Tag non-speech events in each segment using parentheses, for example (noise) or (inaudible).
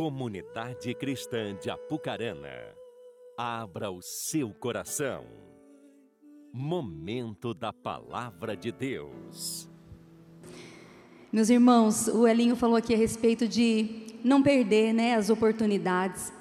Comunidade Cristã de Apucarana, abra o seu coração. Momento da Palavra de Deus. Meus irmãos, o Elinho falou aqui a respeito de não perder né, as oportunidades.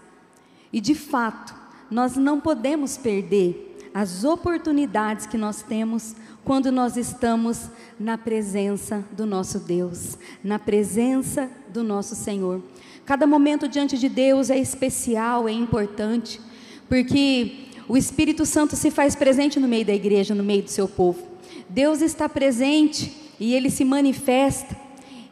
E de fato, nós não podemos perder as oportunidades que nós temos quando nós estamos na presença do nosso Deus, na presença do nosso Senhor. Cada momento diante de Deus é especial, é importante, porque o Espírito Santo se faz presente no meio da igreja, no meio do seu povo. Deus está presente e ele se manifesta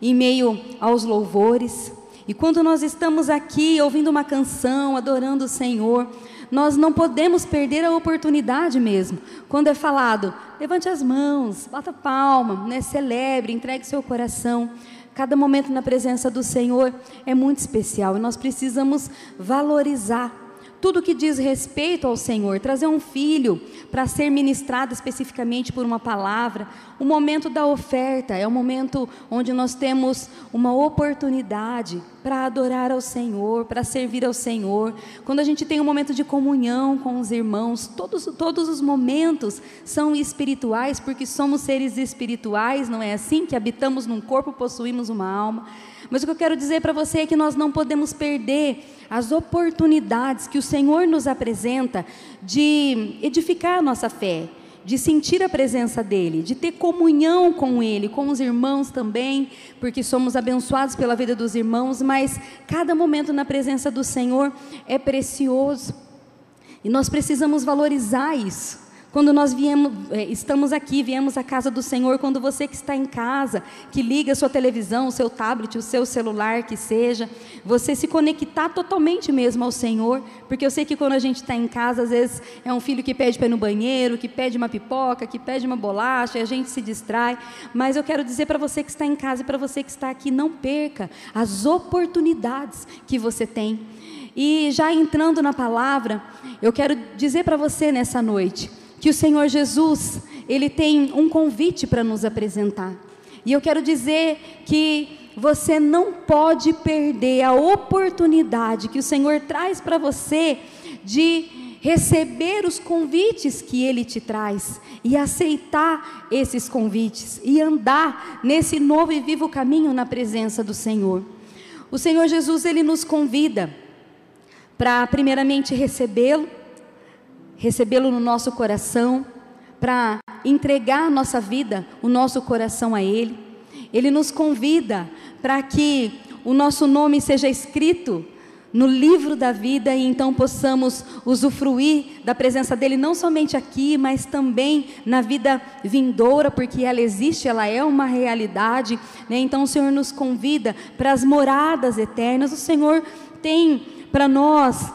em meio aos louvores. E quando nós estamos aqui ouvindo uma canção, adorando o Senhor, nós não podemos perder a oportunidade mesmo. Quando é falado, levante as mãos, bata palma, né, celebre, entregue seu coração. Cada momento na presença do Senhor é muito especial e nós precisamos valorizar tudo que diz respeito ao Senhor, trazer um filho para ser ministrado especificamente por uma palavra, o momento da oferta é o momento onde nós temos uma oportunidade para adorar ao Senhor, para servir ao Senhor. Quando a gente tem um momento de comunhão com os irmãos, todos, todos os momentos são espirituais, porque somos seres espirituais, não é assim? Que habitamos num corpo, possuímos uma alma. Mas o que eu quero dizer para você é que nós não podemos perder as oportunidades que o Senhor nos apresenta de edificar a nossa fé, de sentir a presença dEle, de ter comunhão com Ele, com os irmãos também, porque somos abençoados pela vida dos irmãos, mas cada momento na presença do Senhor é precioso e nós precisamos valorizar isso. Quando nós viemos, eh, estamos aqui, viemos à casa do Senhor, quando você que está em casa, que liga a sua televisão, o seu tablet, o seu celular, que seja, você se conectar totalmente mesmo ao Senhor, porque eu sei que quando a gente está em casa, às vezes é um filho que pede para ir no banheiro, que pede uma pipoca, que pede uma bolacha, e a gente se distrai, mas eu quero dizer para você que está em casa e para você que está aqui, não perca as oportunidades que você tem. E já entrando na palavra, eu quero dizer para você nessa noite, que o Senhor Jesus, ele tem um convite para nos apresentar. E eu quero dizer que você não pode perder a oportunidade que o Senhor traz para você de receber os convites que ele te traz e aceitar esses convites e andar nesse novo e vivo caminho na presença do Senhor. O Senhor Jesus ele nos convida para primeiramente recebê-lo, recebê-lo no nosso coração, para entregar a nossa vida, o nosso coração a Ele. Ele nos convida para que o nosso nome seja escrito no livro da vida e então possamos usufruir da presença dele não somente aqui, mas também na vida vindoura, porque ela existe, ela é uma realidade. Né? Então o Senhor nos convida para as moradas eternas. O Senhor tem para nós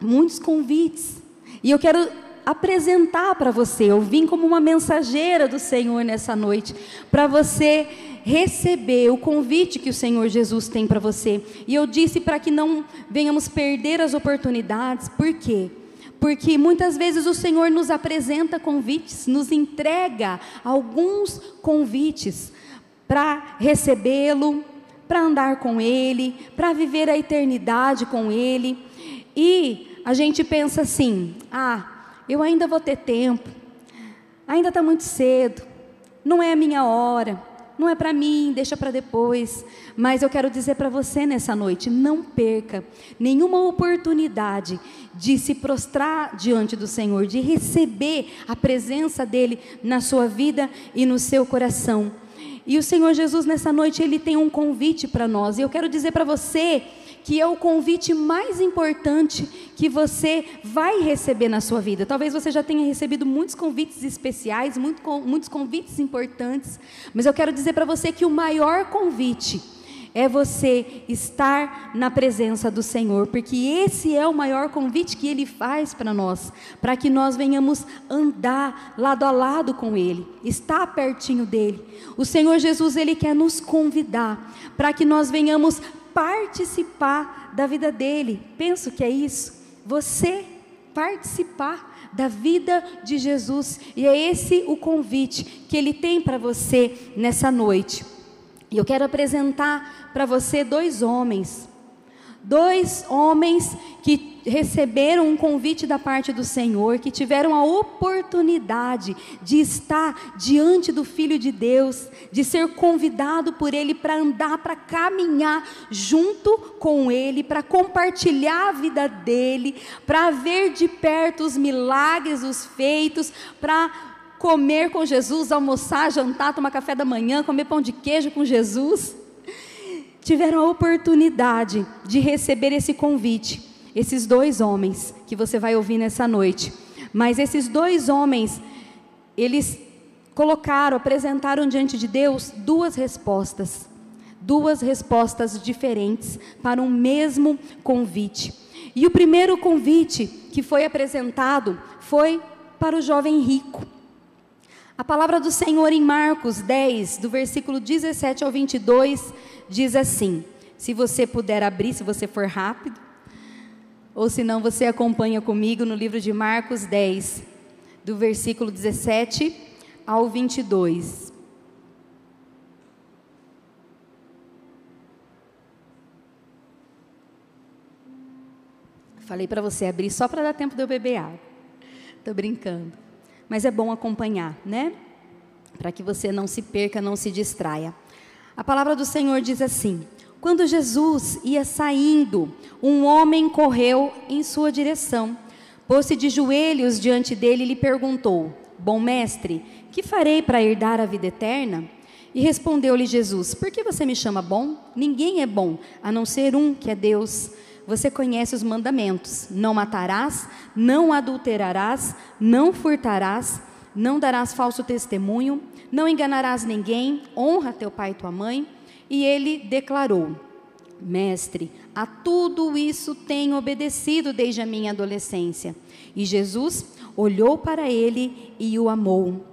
muitos convites. E eu quero apresentar para você, eu vim como uma mensageira do Senhor nessa noite, para você receber o convite que o Senhor Jesus tem para você. E eu disse para que não venhamos perder as oportunidades, por quê? Porque muitas vezes o Senhor nos apresenta convites, nos entrega alguns convites para recebê-lo, para andar com Ele, para viver a eternidade com Ele. E a gente pensa assim: ah, eu ainda vou ter tempo, ainda está muito cedo, não é a minha hora, não é para mim, deixa para depois. Mas eu quero dizer para você nessa noite: não perca nenhuma oportunidade de se prostrar diante do Senhor, de receber a presença dEle na sua vida e no seu coração. E o Senhor Jesus nessa noite ele tem um convite para nós. E eu quero dizer para você que é o convite mais importante que você vai receber na sua vida. Talvez você já tenha recebido muitos convites especiais, muito, muitos convites importantes, mas eu quero dizer para você que o maior convite é você estar na presença do Senhor, porque esse é o maior convite que Ele faz para nós, para que nós venhamos andar lado a lado com Ele, estar pertinho dEle. O Senhor Jesus, Ele quer nos convidar para que nós venhamos participar da vida dele. Penso que é isso. Você participar da vida de Jesus. E é esse o convite que ele tem para você nessa noite. E eu quero apresentar para você dois homens, dois homens que receberam um convite da parte do Senhor, que tiveram a oportunidade de estar diante do Filho de Deus, de ser convidado por Ele para andar, para caminhar junto com Ele, para compartilhar a vida dele, para ver de perto os milagres, os feitos, para comer com Jesus, almoçar, jantar, tomar café da manhã, comer pão de queijo com Jesus tiveram a oportunidade de receber esse convite. Esses dois homens que você vai ouvir nessa noite. Mas esses dois homens, eles colocaram, apresentaram diante de Deus duas respostas. Duas respostas diferentes para um mesmo convite. E o primeiro convite que foi apresentado foi para o jovem rico. A palavra do Senhor em Marcos 10, do versículo 17 ao 22, diz assim: se você puder abrir, se você for rápido, ou se não, você acompanha comigo no livro de Marcos 10, do versículo 17 ao 22. Falei para você abrir só para dar tempo de eu beber água. Estou brincando. Mas é bom acompanhar, né? Para que você não se perca, não se distraia. A palavra do Senhor diz assim: Quando Jesus ia saindo, um homem correu em sua direção, pôs-se de joelhos diante dele e lhe perguntou: Bom mestre, que farei para herdar a vida eterna? E respondeu-lhe Jesus: Por que você me chama bom? Ninguém é bom, a não ser um que é Deus. Você conhece os mandamentos: não matarás, não adulterarás, não furtarás, não darás falso testemunho, não enganarás ninguém, honra teu pai e tua mãe. E ele declarou: Mestre, a tudo isso tenho obedecido desde a minha adolescência. E Jesus olhou para ele e o amou.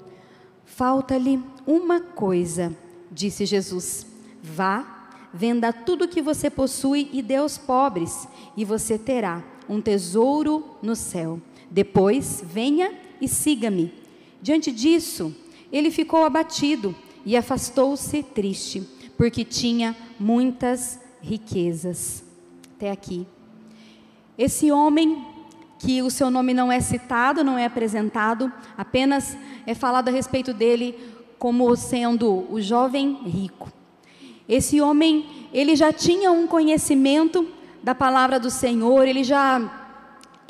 Falta-lhe uma coisa, disse Jesus: Vá, venda tudo que você possui e dê aos pobres, e você terá um tesouro no céu. Depois, venha e siga-me. Diante disso, ele ficou abatido e afastou-se triste, porque tinha muitas riquezas. Até aqui. Esse homem, que o seu nome não é citado, não é apresentado, apenas é falado a respeito dele como sendo o jovem rico. Esse homem, ele já tinha um conhecimento da palavra do Senhor, ele já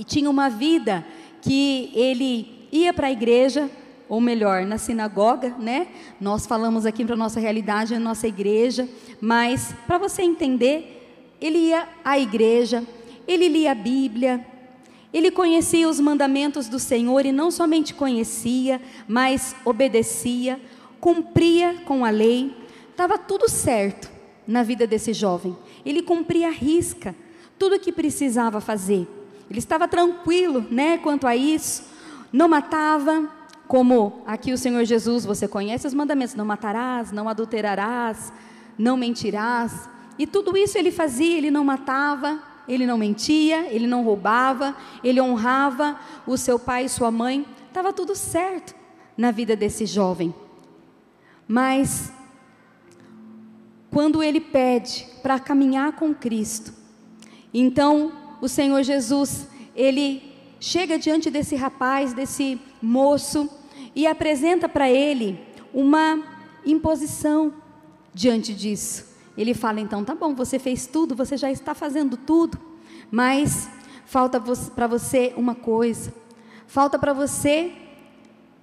tinha uma vida que ele ia para a igreja, ou melhor, na sinagoga, né? Nós falamos aqui para a nossa realidade, na nossa igreja, mas para você entender, ele ia à igreja, ele lia a Bíblia, ele conhecia os mandamentos do Senhor e não somente conhecia, mas obedecia, cumpria com a lei, estava tudo certo na vida desse jovem. Ele cumpria a risca tudo o que precisava fazer. Ele estava tranquilo, né, quanto a isso. Não matava, como aqui o Senhor Jesus, você conhece os mandamentos: não matarás, não adulterarás, não mentirás. E tudo isso ele fazia, ele não matava, ele não mentia, ele não roubava, ele honrava o seu pai e sua mãe. Estava tudo certo na vida desse jovem. Mas, quando ele pede para caminhar com Cristo, então o Senhor Jesus, ele chega diante desse rapaz, desse moço, e apresenta para ele uma imposição diante disso. Ele fala: então, tá bom, você fez tudo, você já está fazendo tudo, mas falta para você uma coisa: falta para você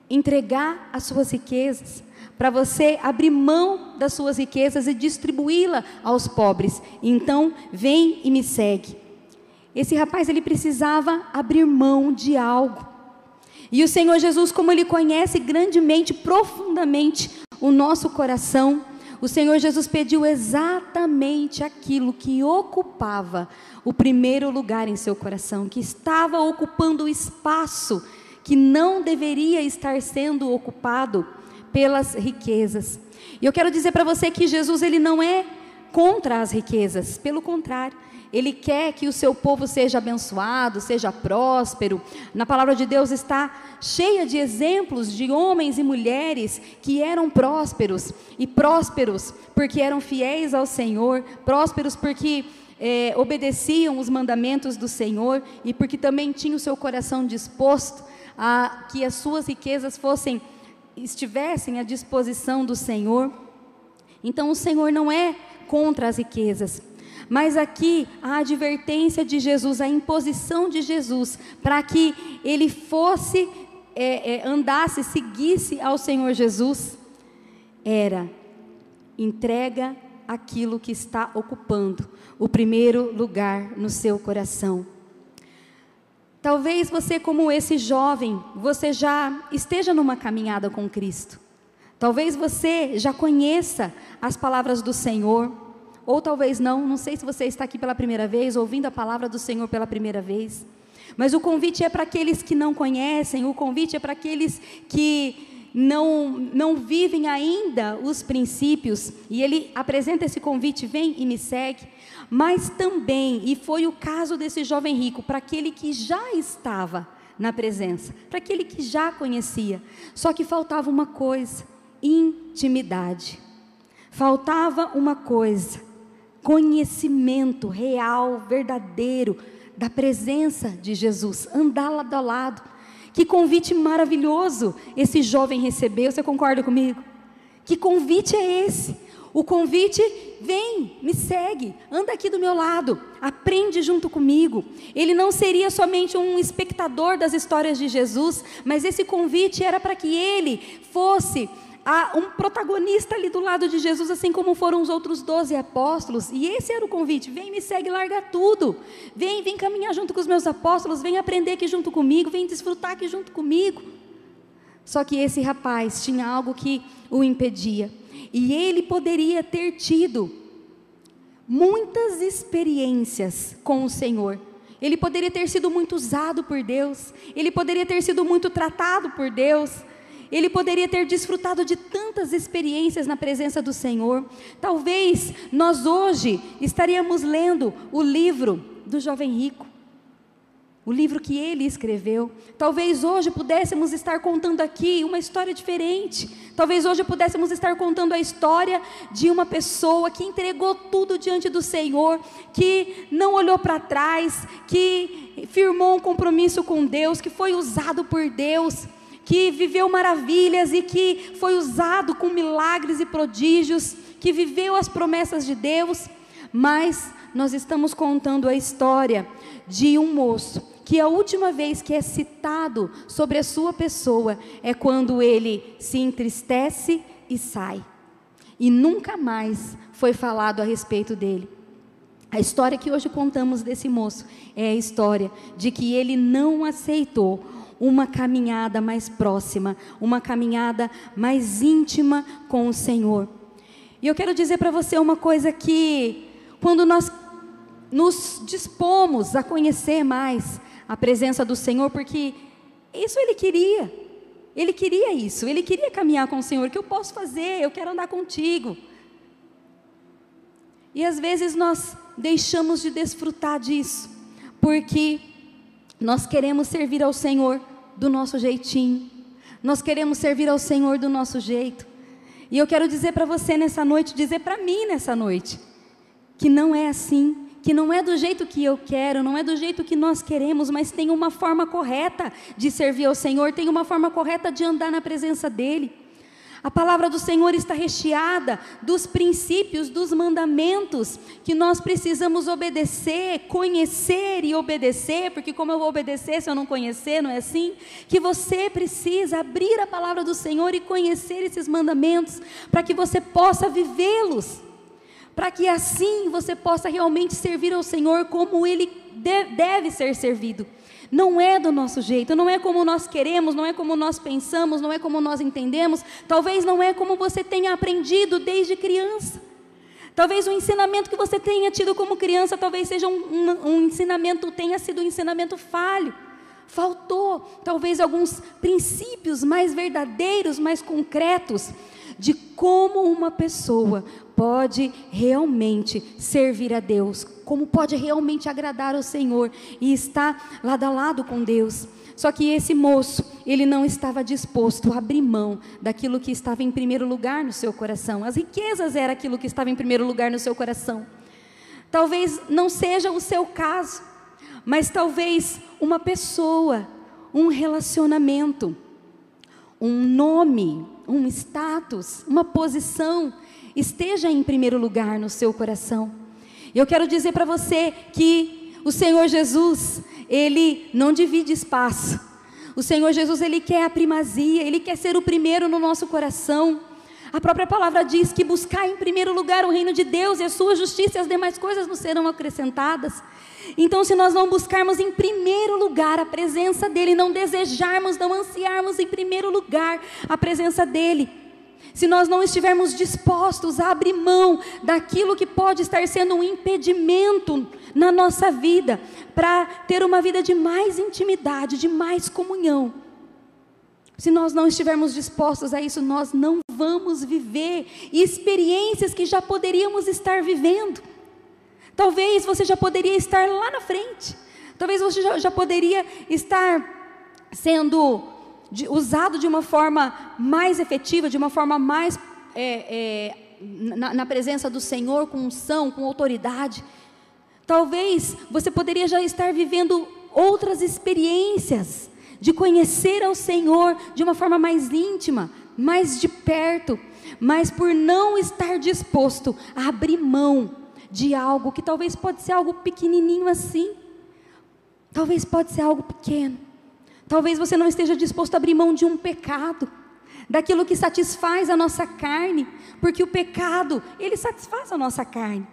entregar as suas riquezas, para você abrir mão das suas riquezas e distribuí-la aos pobres. Então, vem e me segue. Esse rapaz ele precisava abrir mão de algo. E o Senhor Jesus, como ele conhece grandemente, profundamente o nosso coração, o Senhor Jesus pediu exatamente aquilo que ocupava o primeiro lugar em seu coração, que estava ocupando o espaço que não deveria estar sendo ocupado pelas riquezas. E eu quero dizer para você que Jesus ele não é contra as riquezas, pelo contrário, ele quer que o seu povo seja abençoado, seja próspero. Na palavra de Deus está cheia de exemplos de homens e mulheres que eram prósperos, e prósperos porque eram fiéis ao Senhor, prósperos porque é, obedeciam os mandamentos do Senhor e porque também tinham o seu coração disposto a que as suas riquezas fossem estivessem à disposição do Senhor. Então o Senhor não é contra as riquezas, mas aqui a advertência de Jesus, a imposição de Jesus, para que ele fosse, é, é, andasse, seguisse ao Senhor Jesus, era entrega aquilo que está ocupando o primeiro lugar no seu coração. Talvez você, como esse jovem, você já esteja numa caminhada com Cristo. Talvez você já conheça as palavras do Senhor ou talvez não, não sei se você está aqui pela primeira vez, ouvindo a palavra do Senhor pela primeira vez. Mas o convite é para aqueles que não conhecem, o convite é para aqueles que não, não vivem ainda os princípios. E ele apresenta esse convite: vem e me segue. Mas também, e foi o caso desse jovem rico, para aquele que já estava na presença, para aquele que já conhecia. Só que faltava uma coisa: intimidade. Faltava uma coisa conhecimento real, verdadeiro da presença de Jesus, andar lado a lado. Que convite maravilhoso esse jovem recebeu, você concorda comigo? Que convite é esse? O convite, vem, me segue, anda aqui do meu lado, aprende junto comigo. Ele não seria somente um espectador das histórias de Jesus, mas esse convite era para que ele fosse um protagonista ali do lado de Jesus, assim como foram os outros doze apóstolos. E esse era o convite: vem, me segue, larga tudo. Vem, vem caminhar junto com os meus apóstolos, vem aprender aqui junto comigo, vem desfrutar aqui junto comigo. Só que esse rapaz tinha algo que o impedia. E ele poderia ter tido muitas experiências com o Senhor. Ele poderia ter sido muito usado por Deus, ele poderia ter sido muito tratado por Deus, ele poderia ter desfrutado de tantas experiências na presença do Senhor. Talvez nós hoje estaríamos lendo o livro do jovem rico. O livro que ele escreveu. Talvez hoje pudéssemos estar contando aqui uma história diferente. Talvez hoje pudéssemos estar contando a história de uma pessoa que entregou tudo diante do Senhor, que não olhou para trás, que firmou um compromisso com Deus, que foi usado por Deus que viveu maravilhas e que foi usado com milagres e prodígios, que viveu as promessas de Deus, mas nós estamos contando a história de um moço que a última vez que é citado sobre a sua pessoa é quando ele se entristece e sai. E nunca mais foi falado a respeito dele. A história que hoje contamos desse moço é a história de que ele não aceitou uma caminhada mais próxima, uma caminhada mais íntima com o Senhor. E eu quero dizer para você uma coisa que quando nós nos dispomos a conhecer mais a presença do Senhor, porque isso ele queria. Ele queria isso, ele queria caminhar com o Senhor, que eu posso fazer, eu quero andar contigo. E às vezes nós deixamos de desfrutar disso, porque nós queremos servir ao Senhor do nosso jeitinho. Nós queremos servir ao Senhor do nosso jeito. E eu quero dizer para você nessa noite, dizer para mim nessa noite, que não é assim, que não é do jeito que eu quero, não é do jeito que nós queremos, mas tem uma forma correta de servir ao Senhor, tem uma forma correta de andar na presença dEle. A palavra do Senhor está recheada dos princípios, dos mandamentos que nós precisamos obedecer, conhecer e obedecer, porque como eu vou obedecer se eu não conhecer, não é assim? Que você precisa abrir a palavra do Senhor e conhecer esses mandamentos, para que você possa vivê-los, para que assim você possa realmente servir ao Senhor como ele deve ser servido. Não é do nosso jeito, não é como nós queremos, não é como nós pensamos, não é como nós entendemos, talvez não é como você tenha aprendido desde criança. Talvez o ensinamento que você tenha tido como criança, talvez seja um, um, um ensinamento, tenha sido um ensinamento falho. Faltou, talvez, alguns princípios mais verdadeiros, mais concretos, de como uma pessoa pode realmente servir a Deus, como pode realmente agradar ao Senhor e estar lado a lado com Deus. Só que esse moço, ele não estava disposto a abrir mão daquilo que estava em primeiro lugar no seu coração. As riquezas era aquilo que estava em primeiro lugar no seu coração. Talvez não seja o seu caso, mas talvez uma pessoa, um relacionamento, um nome, um status, uma posição esteja em primeiro lugar no seu coração. Eu quero dizer para você que o Senhor Jesus, ele não divide espaço. O Senhor Jesus, ele quer a primazia, ele quer ser o primeiro no nosso coração. A própria palavra diz que buscar em primeiro lugar o reino de Deus e a sua justiça e as demais coisas nos serão acrescentadas. Então, se nós não buscarmos em primeiro lugar a presença dEle, não desejarmos, não ansiarmos em primeiro lugar a presença dEle, se nós não estivermos dispostos a abrir mão daquilo que pode estar sendo um impedimento na nossa vida, para ter uma vida de mais intimidade, de mais comunhão, se nós não estivermos dispostos a isso, nós não vamos viver experiências que já poderíamos estar vivendo. Talvez você já poderia estar lá na frente, talvez você já, já poderia estar sendo de, usado de uma forma mais efetiva, de uma forma mais é, é, na, na presença do Senhor, com unção, com autoridade. Talvez você poderia já estar vivendo outras experiências de conhecer ao Senhor de uma forma mais íntima, mais de perto, mas por não estar disposto a abrir mão de algo que talvez pode ser algo pequenininho assim, talvez pode ser algo pequeno, Talvez você não esteja disposto a abrir mão de um pecado, daquilo que satisfaz a nossa carne, porque o pecado, ele satisfaz a nossa carne.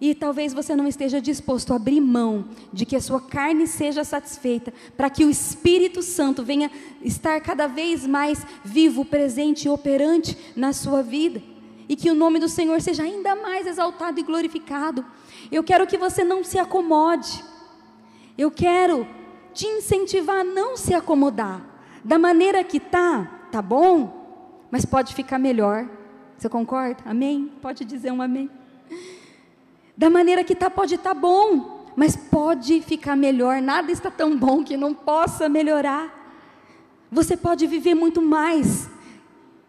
E talvez você não esteja disposto a abrir mão de que a sua carne seja satisfeita, para que o Espírito Santo venha estar cada vez mais vivo, presente e operante na sua vida. E que o nome do Senhor seja ainda mais exaltado e glorificado. Eu quero que você não se acomode. Eu quero te incentivar a não se acomodar. Da maneira que tá, tá bom, mas pode ficar melhor. Você concorda? Amém? Pode dizer um amém. Da maneira que tá, pode estar tá bom, mas pode ficar melhor. Nada está tão bom que não possa melhorar. Você pode viver muito mais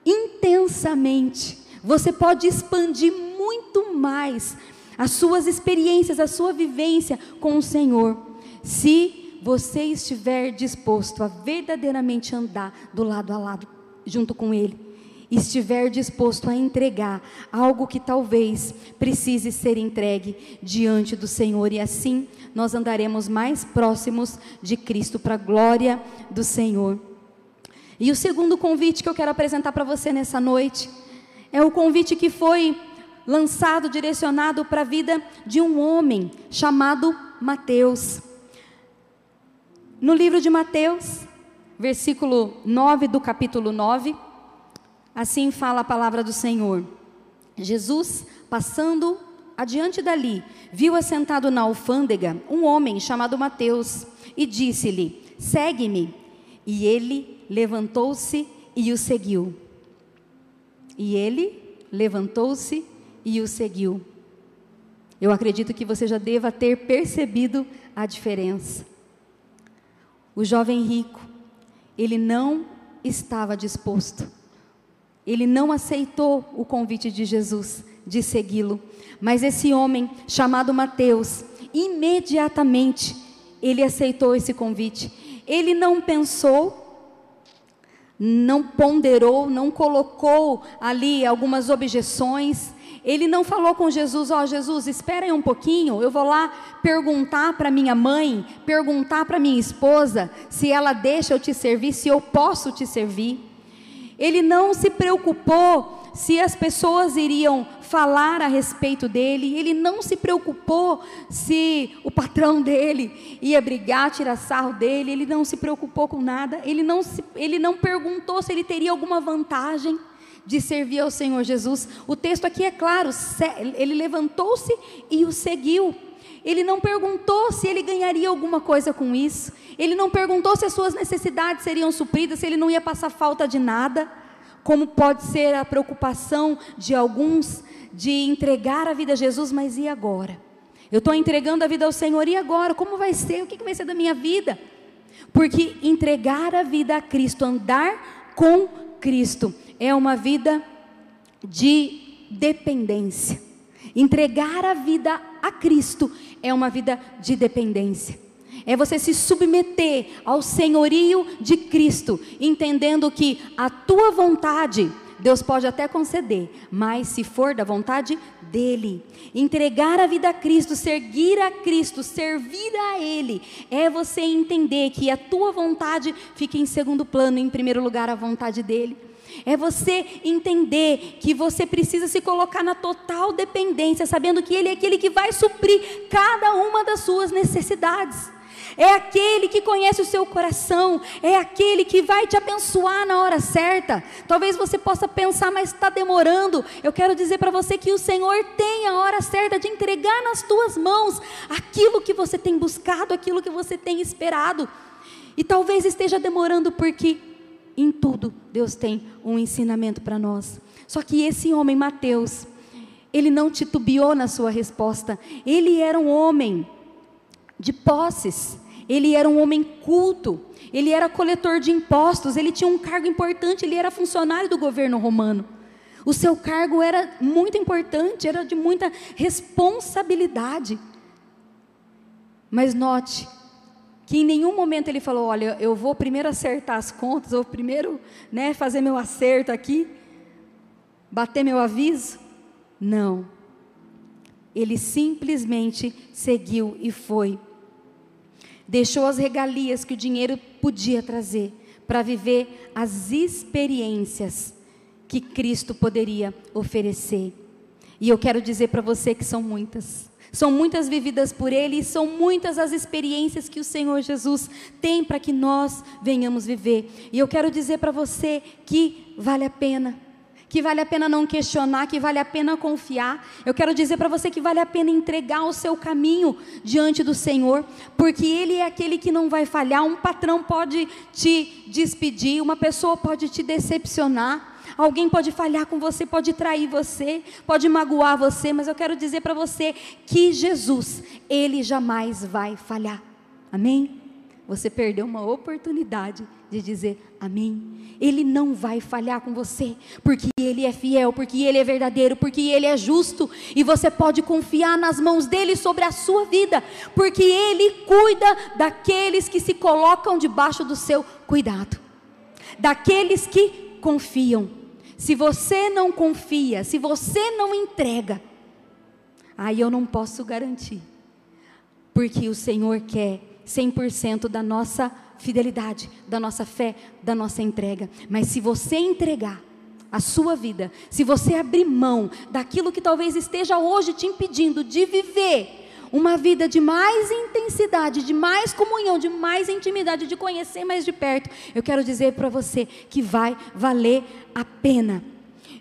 intensamente. Você pode expandir muito mais as suas experiências, a sua vivência com o Senhor, se você estiver disposto a verdadeiramente andar do lado a lado junto com Ele, estiver disposto a entregar algo que talvez precise ser entregue diante do Senhor, e assim nós andaremos mais próximos de Cristo, para a glória do Senhor. E o segundo convite que eu quero apresentar para você nessa noite é o convite que foi lançado, direcionado para a vida de um homem chamado Mateus. No livro de Mateus, versículo 9 do capítulo 9, assim fala a palavra do Senhor. Jesus, passando adiante dali, viu assentado na alfândega um homem chamado Mateus e disse-lhe: Segue-me. E ele levantou-se e o seguiu. E ele levantou-se e o seguiu. Eu acredito que você já deva ter percebido a diferença. O jovem rico, ele não estava disposto, ele não aceitou o convite de Jesus de segui-lo, mas esse homem chamado Mateus, imediatamente ele aceitou esse convite. Ele não pensou, não ponderou, não colocou ali algumas objeções, ele não falou com Jesus, ó oh, Jesus, espera aí um pouquinho, eu vou lá perguntar para minha mãe, perguntar para minha esposa, se ela deixa eu te servir, se eu posso te servir. Ele não se preocupou se as pessoas iriam falar a respeito dele, ele não se preocupou se o patrão dele ia brigar, tirar sarro dele, ele não se preocupou com nada, ele não, se, ele não perguntou se ele teria alguma vantagem de servir ao Senhor Jesus. O texto aqui é claro: ele levantou-se e o seguiu. Ele não perguntou se ele ganharia alguma coisa com isso. Ele não perguntou se as suas necessidades seriam supridas, se ele não ia passar falta de nada. Como pode ser a preocupação de alguns de entregar a vida a Jesus, mas e agora? Eu estou entregando a vida ao Senhor, e agora? Como vai ser? O que vai ser da minha vida? Porque entregar a vida a Cristo, andar com Cristo, é uma vida de dependência. Entregar a vida a Cristo é uma vida de dependência. É você se submeter ao senhorio de Cristo, entendendo que a tua vontade Deus pode até conceder, mas se for da vontade dele, entregar a vida a Cristo, seguir a Cristo, servir a Ele, é você entender que a tua vontade fica em segundo plano, em primeiro lugar a vontade dele. É você entender que você precisa se colocar na total dependência, sabendo que Ele é aquele que vai suprir cada uma das suas necessidades é aquele que conhece o seu coração, é aquele que vai te abençoar na hora certa. Talvez você possa pensar, mas está demorando. Eu quero dizer para você que o Senhor tem a hora certa de entregar nas tuas mãos aquilo que você tem buscado, aquilo que você tem esperado. E talvez esteja demorando porque em tudo Deus tem um ensinamento para nós. Só que esse homem, Mateus, ele não titubeou na sua resposta. Ele era um homem de posses. Ele era um homem culto, ele era coletor de impostos, ele tinha um cargo importante, ele era funcionário do governo romano. O seu cargo era muito importante, era de muita responsabilidade. Mas note que em nenhum momento ele falou: Olha, eu vou primeiro acertar as contas, ou primeiro né, fazer meu acerto aqui, bater meu aviso. Não. Ele simplesmente seguiu e foi deixou as regalias que o dinheiro podia trazer para viver as experiências que Cristo poderia oferecer. E eu quero dizer para você que são muitas. São muitas vividas por Ele e são muitas as experiências que o Senhor Jesus tem para que nós venhamos viver. E eu quero dizer para você que vale a pena que vale a pena não questionar, que vale a pena confiar. Eu quero dizer para você que vale a pena entregar o seu caminho diante do Senhor, porque Ele é aquele que não vai falhar. Um patrão pode te despedir, uma pessoa pode te decepcionar. Alguém pode falhar com você, pode trair você, pode magoar você, mas eu quero dizer para você que Jesus, Ele jamais vai falhar. Amém? Você perdeu uma oportunidade de dizer amém. Ele não vai falhar com você, porque Ele é fiel, porque Ele é verdadeiro, porque Ele é justo, e você pode confiar nas mãos dele sobre a sua vida, porque Ele cuida daqueles que se colocam debaixo do seu cuidado, daqueles que confiam. Se você não confia, se você não entrega, aí eu não posso garantir, porque o Senhor quer 100% da nossa fidelidade, da nossa fé, da nossa entrega. Mas se você entregar a sua vida, se você abrir mão daquilo que talvez esteja hoje te impedindo de viver uma vida de mais intensidade, de mais comunhão, de mais intimidade, de conhecer mais de perto, eu quero dizer para você que vai valer a pena.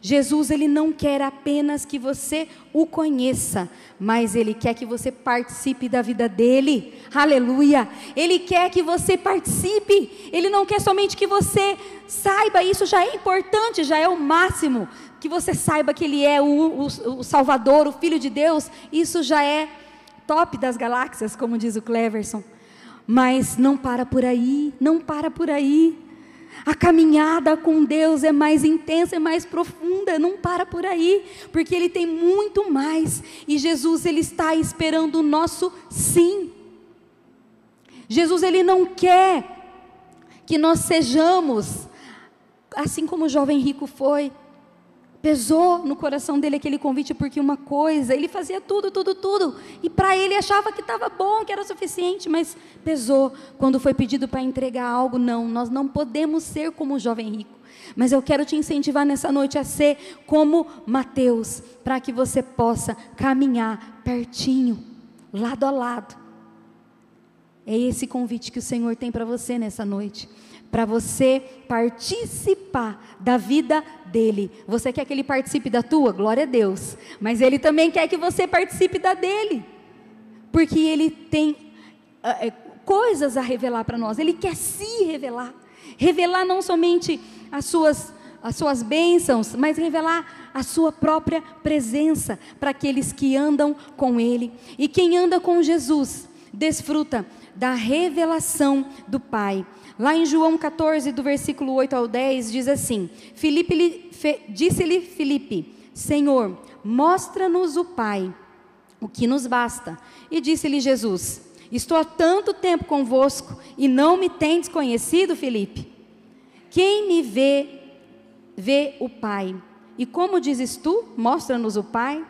Jesus ele não quer apenas que você o conheça, mas ele quer que você participe da vida dele. Aleluia! Ele quer que você participe. Ele não quer somente que você saiba, isso já é importante, já é o máximo. Que você saiba que ele é o, o, o Salvador, o Filho de Deus, isso já é top das galáxias, como diz o Cleverson. Mas não para por aí, não para por aí. A caminhada com Deus é mais intensa, é mais profunda, não para por aí, porque Ele tem muito mais. E Jesus, Ele está esperando o nosso sim. Jesus, Ele não quer que nós sejamos, assim como o jovem rico foi, Pesou no coração dele aquele convite porque uma coisa, ele fazia tudo, tudo, tudo, e para ele achava que estava bom, que era suficiente, mas pesou quando foi pedido para entregar algo. Não, nós não podemos ser como o jovem rico. Mas eu quero te incentivar nessa noite a ser como Mateus, para que você possa caminhar pertinho, lado a lado. É esse convite que o Senhor tem para você nessa noite para você participar da vida dele. Você quer que ele participe da tua? Glória a Deus. Mas ele também quer que você participe da dele. Porque ele tem uh, coisas a revelar para nós. Ele quer se revelar. Revelar não somente as suas as suas bênçãos, mas revelar a sua própria presença para aqueles que andam com Ele. E quem anda com Jesus desfruta da revelação do Pai. Lá em João 14, do versículo 8 ao 10, diz assim: Filipe, disse-lhe Filipe: Senhor, mostra-nos o Pai, o que nos basta. E disse-lhe Jesus: Estou há tanto tempo convosco e não me tendes conhecido, Felipe? Quem me vê, vê o Pai. E como dizes tu? Mostra-nos o Pai.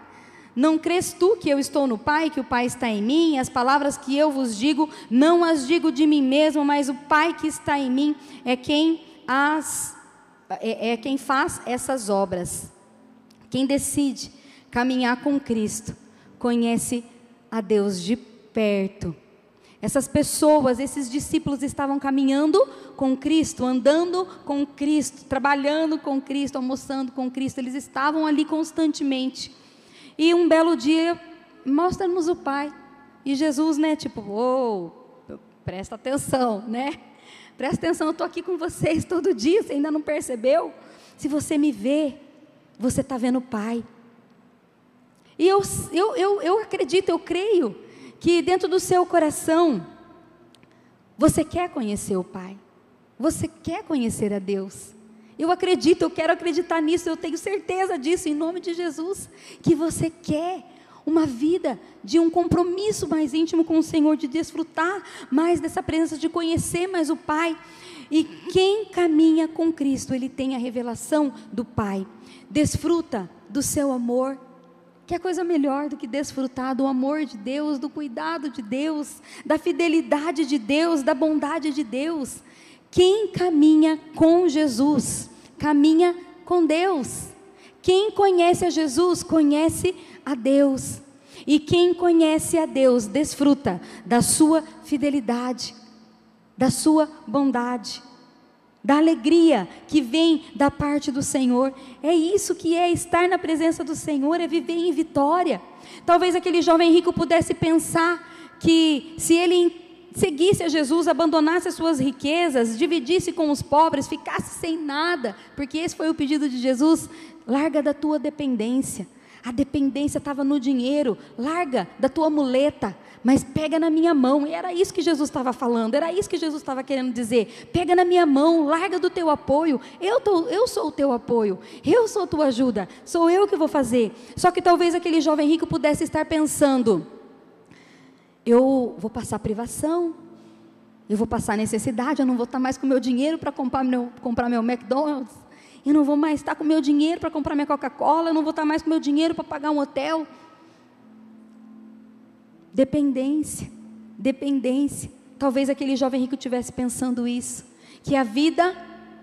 Não crês tu que eu estou no Pai, que o Pai está em mim? As palavras que eu vos digo, não as digo de mim mesmo, mas o Pai que está em mim é quem as é, é quem faz essas obras. Quem decide caminhar com Cristo conhece a Deus de perto. Essas pessoas, esses discípulos estavam caminhando com Cristo, andando com Cristo, trabalhando com Cristo, almoçando com Cristo, eles estavam ali constantemente. E um belo dia, mostra-nos o Pai. E Jesus, né, tipo, oh, presta atenção, né? Presta atenção, eu estou aqui com vocês todo dia, você ainda não percebeu? Se você me vê, você está vendo o Pai. E eu, eu, eu, eu acredito, eu creio que dentro do seu coração você quer conhecer o Pai, você quer conhecer a Deus. Eu acredito, eu quero acreditar nisso, eu tenho certeza disso, em nome de Jesus, que você quer uma vida de um compromisso mais íntimo com o Senhor, de desfrutar mais dessa presença, de conhecer mais o Pai. E quem caminha com Cristo, ele tem a revelação do Pai, desfruta do seu amor, que é coisa melhor do que desfrutar do amor de Deus, do cuidado de Deus, da fidelidade de Deus, da bondade de Deus. Quem caminha com Jesus, caminha com Deus. Quem conhece a Jesus, conhece a Deus. E quem conhece a Deus, desfruta da sua fidelidade, da sua bondade da alegria que vem da parte do Senhor. É isso que é estar na presença do Senhor, é viver em vitória. Talvez aquele jovem rico pudesse pensar que se ele seguisse a Jesus, abandonasse as suas riquezas, dividisse com os pobres, ficasse sem nada, porque esse foi o pedido de Jesus, larga da tua dependência. A dependência estava no dinheiro, larga da tua muleta, mas pega na minha mão. E era isso que Jesus estava falando, era isso que Jesus estava querendo dizer. Pega na minha mão, larga do teu apoio. Eu, tô, eu sou o teu apoio, eu sou a tua ajuda, sou eu que vou fazer. Só que talvez aquele jovem rico pudesse estar pensando: eu vou passar privação, eu vou passar necessidade, eu não vou estar mais com meu dinheiro para comprar meu, comprar meu McDonald's, eu não vou mais estar com meu dinheiro para comprar minha Coca-Cola, eu não vou estar mais com meu dinheiro para pagar um hotel. Dependência, dependência. Talvez aquele jovem rico estivesse pensando isso, que a vida,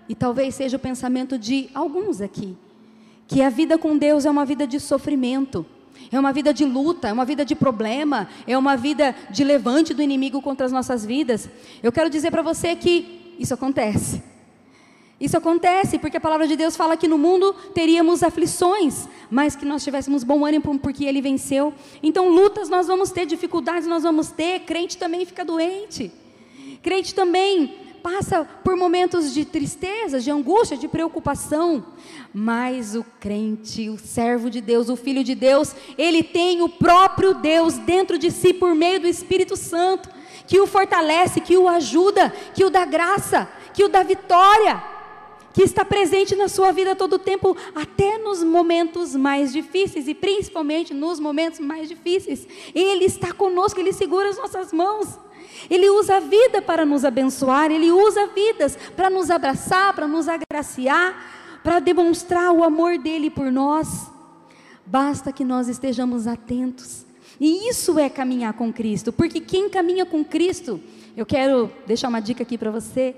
e talvez seja o pensamento de alguns aqui, que a vida com Deus é uma vida de sofrimento, é uma vida de luta, é uma vida de problema, é uma vida de levante do inimigo contra as nossas vidas. Eu quero dizer para você que isso acontece. Isso acontece porque a palavra de Deus fala que no mundo teríamos aflições, mas que nós tivéssemos bom ânimo porque ele venceu. Então, lutas nós vamos ter, dificuldades nós vamos ter, crente também fica doente. Crente também passa por momentos de tristeza, de angústia, de preocupação. Mas o crente, o servo de Deus, o filho de Deus, ele tem o próprio Deus dentro de si por meio do Espírito Santo, que o fortalece, que o ajuda, que o dá graça, que o dá vitória que está presente na sua vida todo o tempo, até nos momentos mais difíceis e principalmente nos momentos mais difíceis. Ele está conosco, ele segura as nossas mãos. Ele usa a vida para nos abençoar, ele usa vidas para nos abraçar, para nos agraciar, para demonstrar o amor dele por nós. Basta que nós estejamos atentos. E isso é caminhar com Cristo, porque quem caminha com Cristo, eu quero deixar uma dica aqui para você,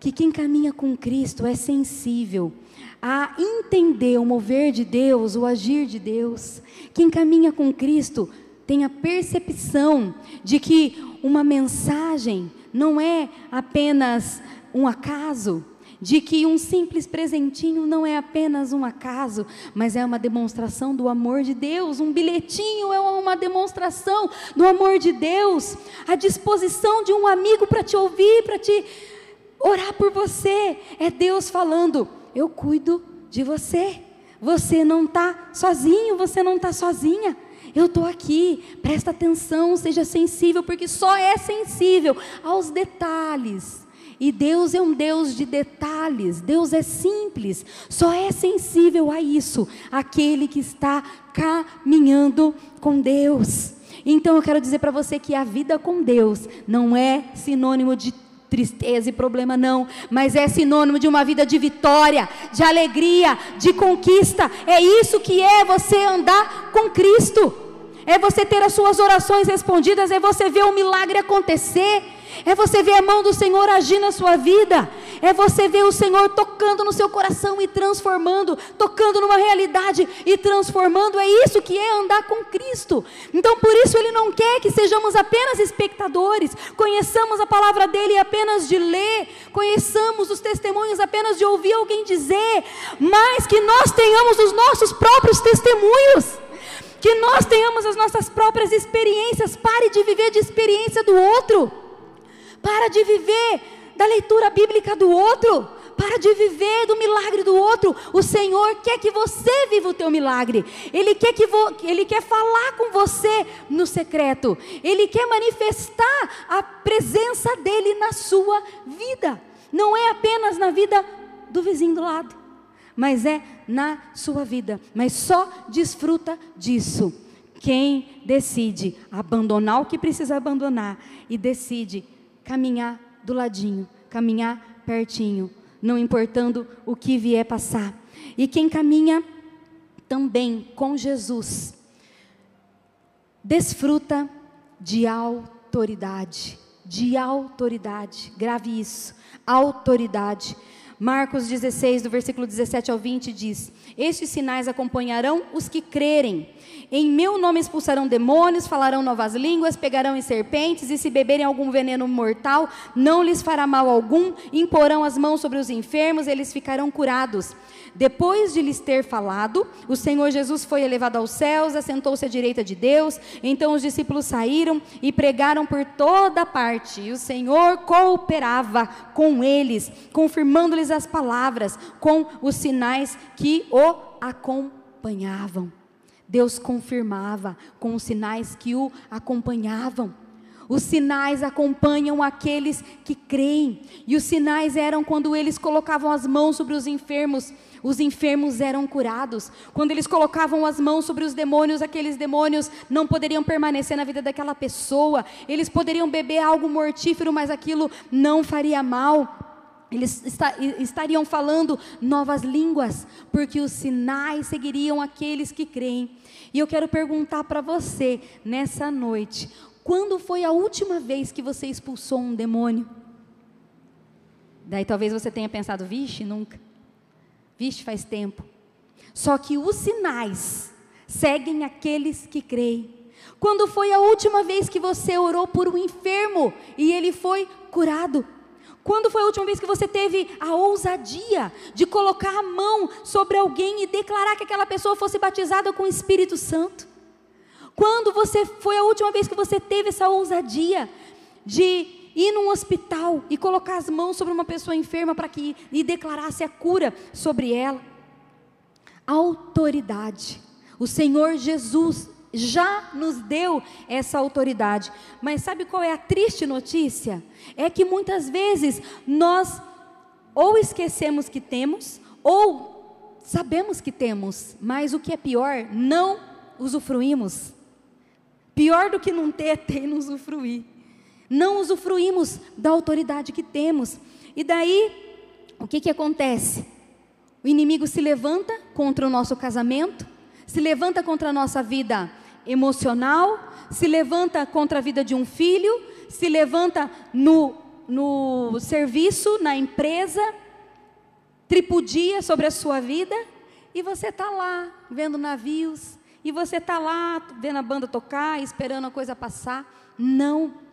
que quem caminha com Cristo é sensível a entender o mover de Deus, o agir de Deus. Quem caminha com Cristo tem a percepção de que uma mensagem não é apenas um acaso, de que um simples presentinho não é apenas um acaso, mas é uma demonstração do amor de Deus. Um bilhetinho é uma demonstração do amor de Deus, a disposição de um amigo para te ouvir, para te Orar por você é Deus falando: Eu cuido de você. Você não está sozinho, você não está sozinha. Eu estou aqui, presta atenção, seja sensível, porque só é sensível aos detalhes E Deus é um Deus de detalhes, Deus é simples, só é sensível a isso aquele que está caminhando com Deus. Então eu quero dizer para você que a vida com Deus não é sinônimo de tristeza e problema, não, mas é sinônimo de uma vida de vitória, de alegria, de conquista. É isso que é você andar com Cristo, é você ter as suas orações respondidas, é você ver o milagre acontecer. É você ver a mão do Senhor agir na sua vida. É você ver o Senhor tocando no seu coração e transformando, tocando numa realidade e transformando. É isso que é andar com Cristo. Então, por isso, Ele não quer que sejamos apenas espectadores, conheçamos a palavra dEle apenas de ler, conheçamos os testemunhos apenas de ouvir alguém dizer, mas que nós tenhamos os nossos próprios testemunhos. Que nós tenhamos as nossas próprias experiências. Pare de viver de experiência do outro. Para de viver da leitura bíblica do outro. Para de viver do milagre do outro. O Senhor quer que você viva o teu milagre. Ele quer que vo... ele quer falar com você no secreto. Ele quer manifestar a presença dele na sua vida. Não é apenas na vida do vizinho do lado, mas é na sua vida. Mas só desfruta disso quem decide abandonar o que precisa abandonar e decide caminhar do ladinho, caminhar pertinho, não importando o que vier passar. E quem caminha também com Jesus, desfruta de autoridade, de autoridade, grave isso, autoridade. Marcos 16, do versículo 17 ao 20 diz: Estes sinais acompanharão os que crerem. Em meu nome expulsarão demônios, falarão novas línguas, pegarão em serpentes, e se beberem algum veneno mortal, não lhes fará mal algum, imporão as mãos sobre os enfermos, eles ficarão curados. Depois de lhes ter falado, o Senhor Jesus foi elevado aos céus, assentou-se à direita de Deus. Então os discípulos saíram e pregaram por toda parte. E o Senhor cooperava com eles, confirmando-lhes as palavras com os sinais que o acompanhavam. Deus confirmava com os sinais que o acompanhavam. Os sinais acompanham aqueles que creem. E os sinais eram quando eles colocavam as mãos sobre os enfermos, os enfermos eram curados. Quando eles colocavam as mãos sobre os demônios, aqueles demônios não poderiam permanecer na vida daquela pessoa. Eles poderiam beber algo mortífero, mas aquilo não faria mal. Eles estariam falando novas línguas, porque os sinais seguiriam aqueles que creem. E eu quero perguntar para você nessa noite: quando foi a última vez que você expulsou um demônio? Daí talvez você tenha pensado, vixe, nunca. Vixe, faz tempo. Só que os sinais seguem aqueles que creem. Quando foi a última vez que você orou por um enfermo e ele foi curado? Quando foi a última vez que você teve a ousadia de colocar a mão sobre alguém e declarar que aquela pessoa fosse batizada com o Espírito Santo? Quando você foi a última vez que você teve essa ousadia de ir num hospital e colocar as mãos sobre uma pessoa enferma para que e declarasse a cura sobre ela? Autoridade. O Senhor Jesus já nos deu essa autoridade. Mas sabe qual é a triste notícia? É que muitas vezes nós ou esquecemos que temos, ou sabemos que temos, mas o que é pior, não usufruímos. Pior do que não ter (laughs) e não usufruir. Não usufruímos da autoridade que temos. E daí, o que, que acontece? O inimigo se levanta contra o nosso casamento, se levanta contra a nossa vida emocional, se levanta contra a vida de um filho, se levanta no, no serviço, na empresa, tripudia sobre a sua vida, e você está lá vendo navios, e você está lá vendo a banda tocar, esperando a coisa passar. Não.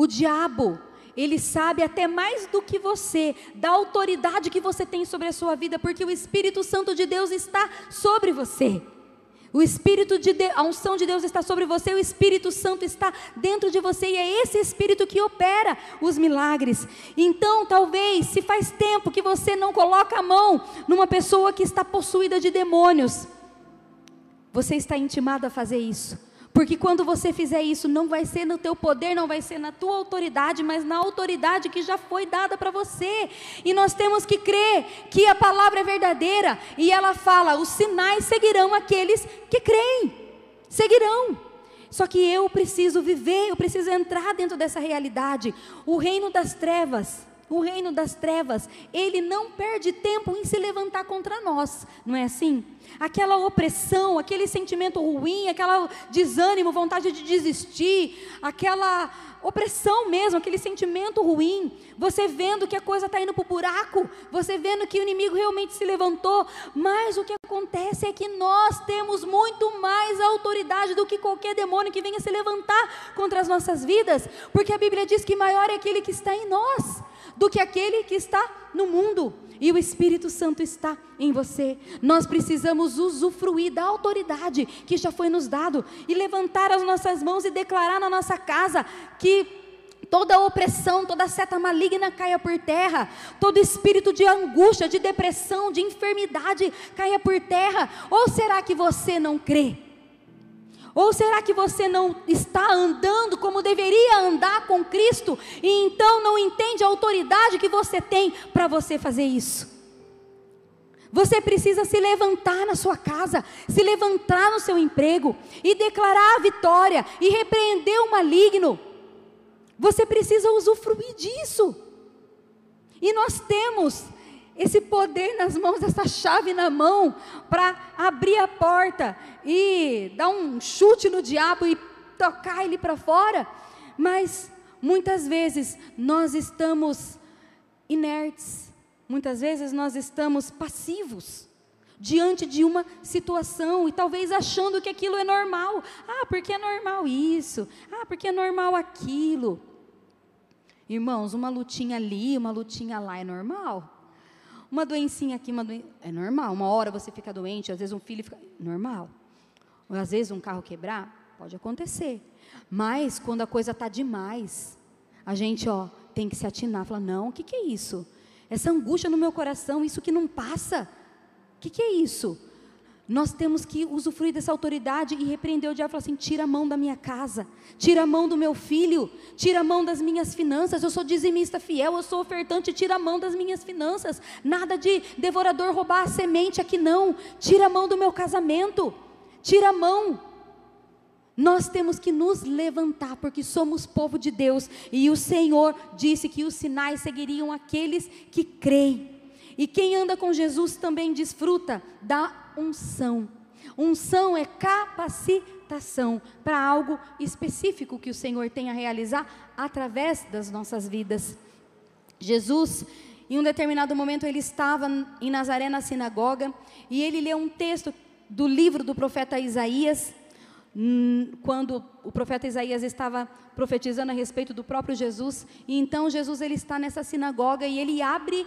O diabo, ele sabe até mais do que você, da autoridade que você tem sobre a sua vida, porque o Espírito Santo de Deus está sobre você. O Espírito de Deus, a unção de Deus está sobre você, o Espírito Santo está dentro de você e é esse Espírito que opera os milagres. Então, talvez, se faz tempo que você não coloca a mão numa pessoa que está possuída de demônios, você está intimado a fazer isso, Porque quando você fizer isso, não vai ser no teu poder, não vai ser na tua autoridade, mas na autoridade que já foi dada para você. E nós temos que crer que a palavra é verdadeira. E ela fala: os sinais seguirão aqueles que creem. Seguirão. Só que eu preciso viver, eu preciso entrar dentro dessa realidade. O reino das trevas o reino das trevas, ele não perde tempo em se levantar contra nós, não é assim? Aquela opressão, aquele sentimento ruim, aquela desânimo, vontade de desistir, aquela opressão mesmo, aquele sentimento ruim, você vendo que a coisa está indo para o buraco, você vendo que o inimigo realmente se levantou, mas o que acontece é que nós temos muito mais autoridade do que qualquer demônio que venha se levantar contra as nossas vidas, porque a Bíblia diz que maior é aquele que está em nós do que aquele que está no mundo. E o Espírito Santo está em você. Nós precisamos usufruir da autoridade que já foi nos dado e levantar as nossas mãos e declarar na nossa casa que toda opressão, toda seta maligna caia por terra, todo espírito de angústia, de depressão, de enfermidade caia por terra. Ou será que você não crê? Ou será que você não está andando como deveria andar com Cristo e então não entende a autoridade que você tem para você fazer isso? Você precisa se levantar na sua casa, se levantar no seu emprego e declarar a vitória e repreender o maligno. Você precisa usufruir disso. E nós temos esse poder nas mãos, essa chave na mão, para abrir a porta e dar um chute no diabo e tocar ele para fora. Mas muitas vezes nós estamos inertes, muitas vezes nós estamos passivos diante de uma situação e talvez achando que aquilo é normal. Ah, porque é normal isso. Ah, porque é normal aquilo. Irmãos, uma lutinha ali, uma lutinha lá é normal. Uma doencinha aqui, uma é normal. Uma hora você fica doente, às vezes um filho fica. Normal. Ou às vezes um carro quebrar, pode acontecer. Mas quando a coisa está demais, a gente ó, tem que se atinar. Falar, não, o que, que é isso? Essa angústia no meu coração, isso que não passa. O que, que é isso? Nós temos que usufruir dessa autoridade e repreender o diabo e falar assim: tira a mão da minha casa, tira a mão do meu filho, tira a mão das minhas finanças. Eu sou dizimista fiel, eu sou ofertante, tira a mão das minhas finanças. Nada de devorador roubar a semente aqui, não. Tira a mão do meu casamento, tira a mão. Nós temos que nos levantar, porque somos povo de Deus, e o Senhor disse que os sinais seguiriam aqueles que creem. E quem anda com Jesus também desfruta da unção. Unção é capacitação para algo específico que o Senhor tem a realizar através das nossas vidas. Jesus, em um determinado momento, ele estava em Nazaré na sinagoga e ele leu um texto do livro do profeta Isaías, hum, quando o profeta Isaías estava profetizando a respeito do próprio Jesus, e então Jesus ele está nessa sinagoga e ele abre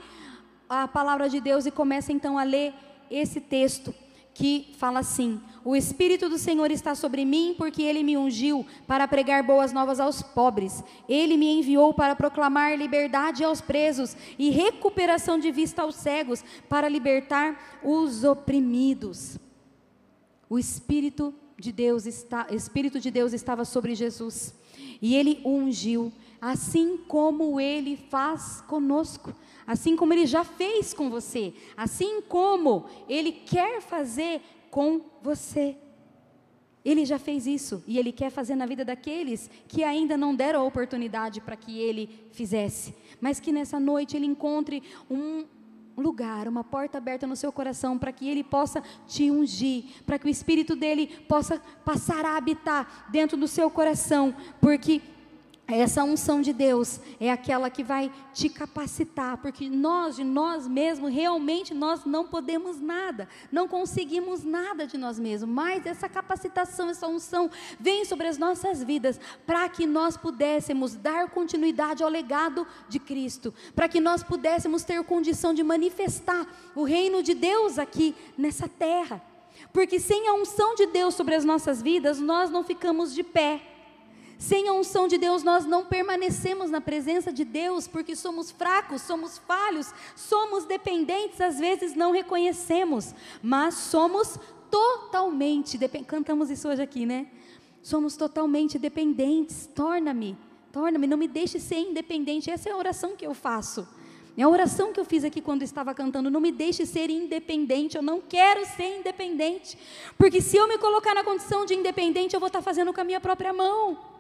a palavra de Deus e começa então a ler esse texto que fala assim: O Espírito do Senhor está sobre mim, porque ele me ungiu para pregar boas novas aos pobres. Ele me enviou para proclamar liberdade aos presos e recuperação de vista aos cegos, para libertar os oprimidos. O Espírito de Deus está, Espírito de Deus estava sobre Jesus, e ele ungiu, assim como ele faz conosco assim como ele já fez com você, assim como ele quer fazer com você. Ele já fez isso e ele quer fazer na vida daqueles que ainda não deram a oportunidade para que ele fizesse, mas que nessa noite ele encontre um lugar, uma porta aberta no seu coração para que ele possa te ungir, para que o espírito dele possa passar a habitar dentro do seu coração, porque essa unção de Deus é aquela que vai te capacitar, porque nós, de nós mesmos, realmente nós não podemos nada, não conseguimos nada de nós mesmos, mas essa capacitação, essa unção vem sobre as nossas vidas para que nós pudéssemos dar continuidade ao legado de Cristo, para que nós pudéssemos ter condição de manifestar o reino de Deus aqui nessa terra. Porque sem a unção de Deus sobre as nossas vidas, nós não ficamos de pé sem a unção de Deus, nós não permanecemos na presença de Deus, porque somos fracos, somos falhos, somos dependentes, às vezes não reconhecemos, mas somos totalmente, cantamos isso hoje aqui, né? somos totalmente dependentes. Torna-me, torna-me, não me deixe ser independente. Essa é a oração que eu faço. É a oração que eu fiz aqui quando estava cantando. Não me deixe ser independente. Eu não quero ser independente. Porque se eu me colocar na condição de independente, eu vou estar fazendo com a minha própria mão.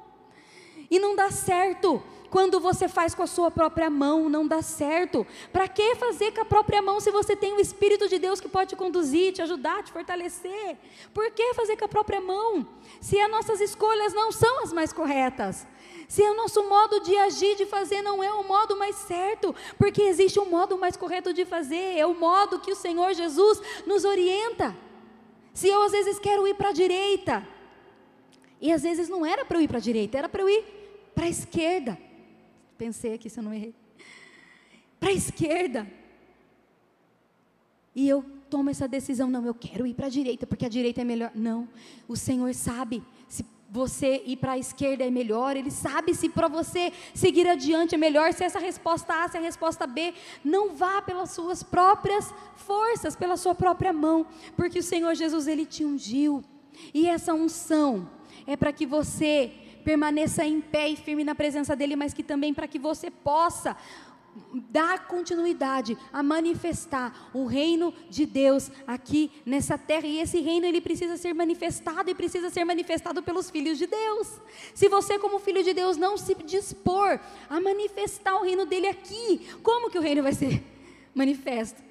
E não dá certo. Quando você faz com a sua própria mão, não dá certo. Para que fazer com a própria mão se você tem o Espírito de Deus que pode te conduzir, te ajudar, te fortalecer? Por que fazer com a própria mão? Se as nossas escolhas não são as mais corretas. Se o nosso modo de agir, de fazer, não é o modo mais certo, porque existe um modo mais correto de fazer, é o modo que o Senhor Jesus nos orienta. Se eu às vezes quero ir para a direita, e às vezes não era para eu ir para a direita, era para eu ir para a esquerda. Pensei aqui se eu não errei. Para a esquerda. E eu tomo essa decisão, não, eu quero ir para a direita, porque a direita é melhor. Não, o Senhor sabe se você ir para a esquerda é melhor, Ele sabe se para você seguir adiante é melhor, se essa resposta A, se a resposta B. Não vá pelas suas próprias forças, pela sua própria mão, porque o Senhor Jesus, Ele te ungiu. E essa unção é para que você permaneça em pé e firme na presença dEle, mas que também para que você possa dar continuidade a manifestar o reino de Deus aqui nessa terra e esse reino ele precisa ser manifestado e precisa ser manifestado pelos filhos de Deus. Se você como filho de Deus não se dispor a manifestar o reino dele aqui, como que o reino vai ser (laughs) manifesto?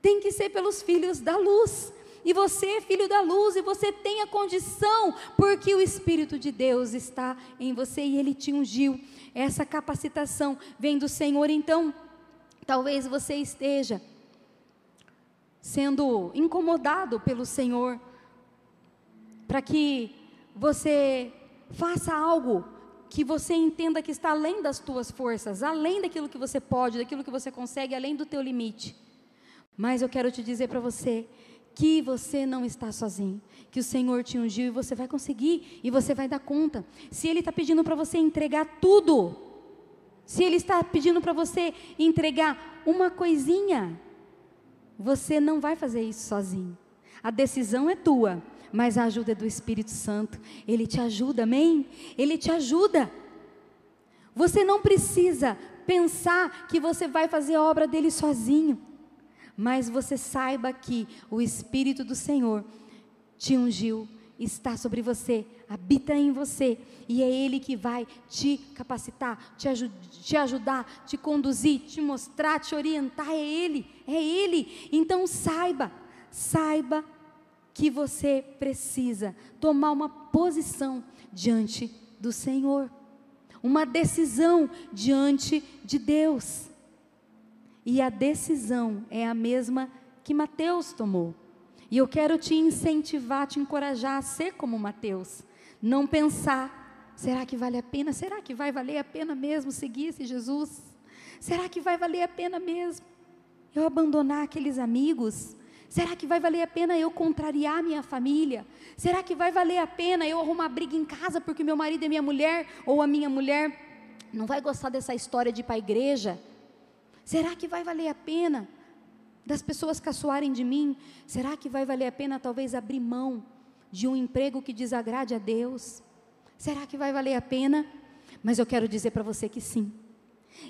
Tem que ser pelos filhos da luz e você é filho da luz, e você tem a condição, porque o Espírito de Deus está em você e ele te ungiu. Essa capacitação vem do Senhor, então, talvez você esteja sendo incomodado pelo Senhor, para que você faça algo que você entenda que está além das tuas forças, além daquilo que você pode, daquilo que você consegue, além do teu limite. Mas eu quero te dizer para você que você não está sozinho, que o Senhor te ungiu e você vai conseguir e você vai dar conta. Se Ele está pedindo para você entregar tudo, se Ele está pedindo para você entregar uma coisinha, você não vai fazer isso sozinho. A decisão é tua, mas a ajuda é do Espírito Santo. Ele te ajuda, amém? Ele te ajuda. Você não precisa pensar que você vai fazer a obra dele sozinho mas você saiba que o Espírito do Senhor te ungiu, está sobre você, habita em você, e é Ele que vai te capacitar, te, aj te ajudar, te conduzir, te mostrar, te orientar, é Ele, é Ele. Então saiba, saiba que você precisa tomar uma posição diante do Senhor, uma decisão diante de Deus. E a decisão é a mesma que Mateus tomou. E eu quero te incentivar, te encorajar a ser como Mateus. Não pensar, será que vale a pena? Será que vai valer a pena mesmo seguir esse Jesus? Será que vai valer a pena mesmo eu abandonar aqueles amigos? Será que vai valer a pena eu contrariar minha família? Será que vai valer a pena eu arrumar briga em casa porque meu marido e minha mulher, ou a minha mulher, não vai gostar dessa história de ir para a igreja? Será que vai valer a pena das pessoas caçoarem de mim? Será que vai valer a pena talvez abrir mão de um emprego que desagrade a Deus? Será que vai valer a pena? Mas eu quero dizer para você que sim.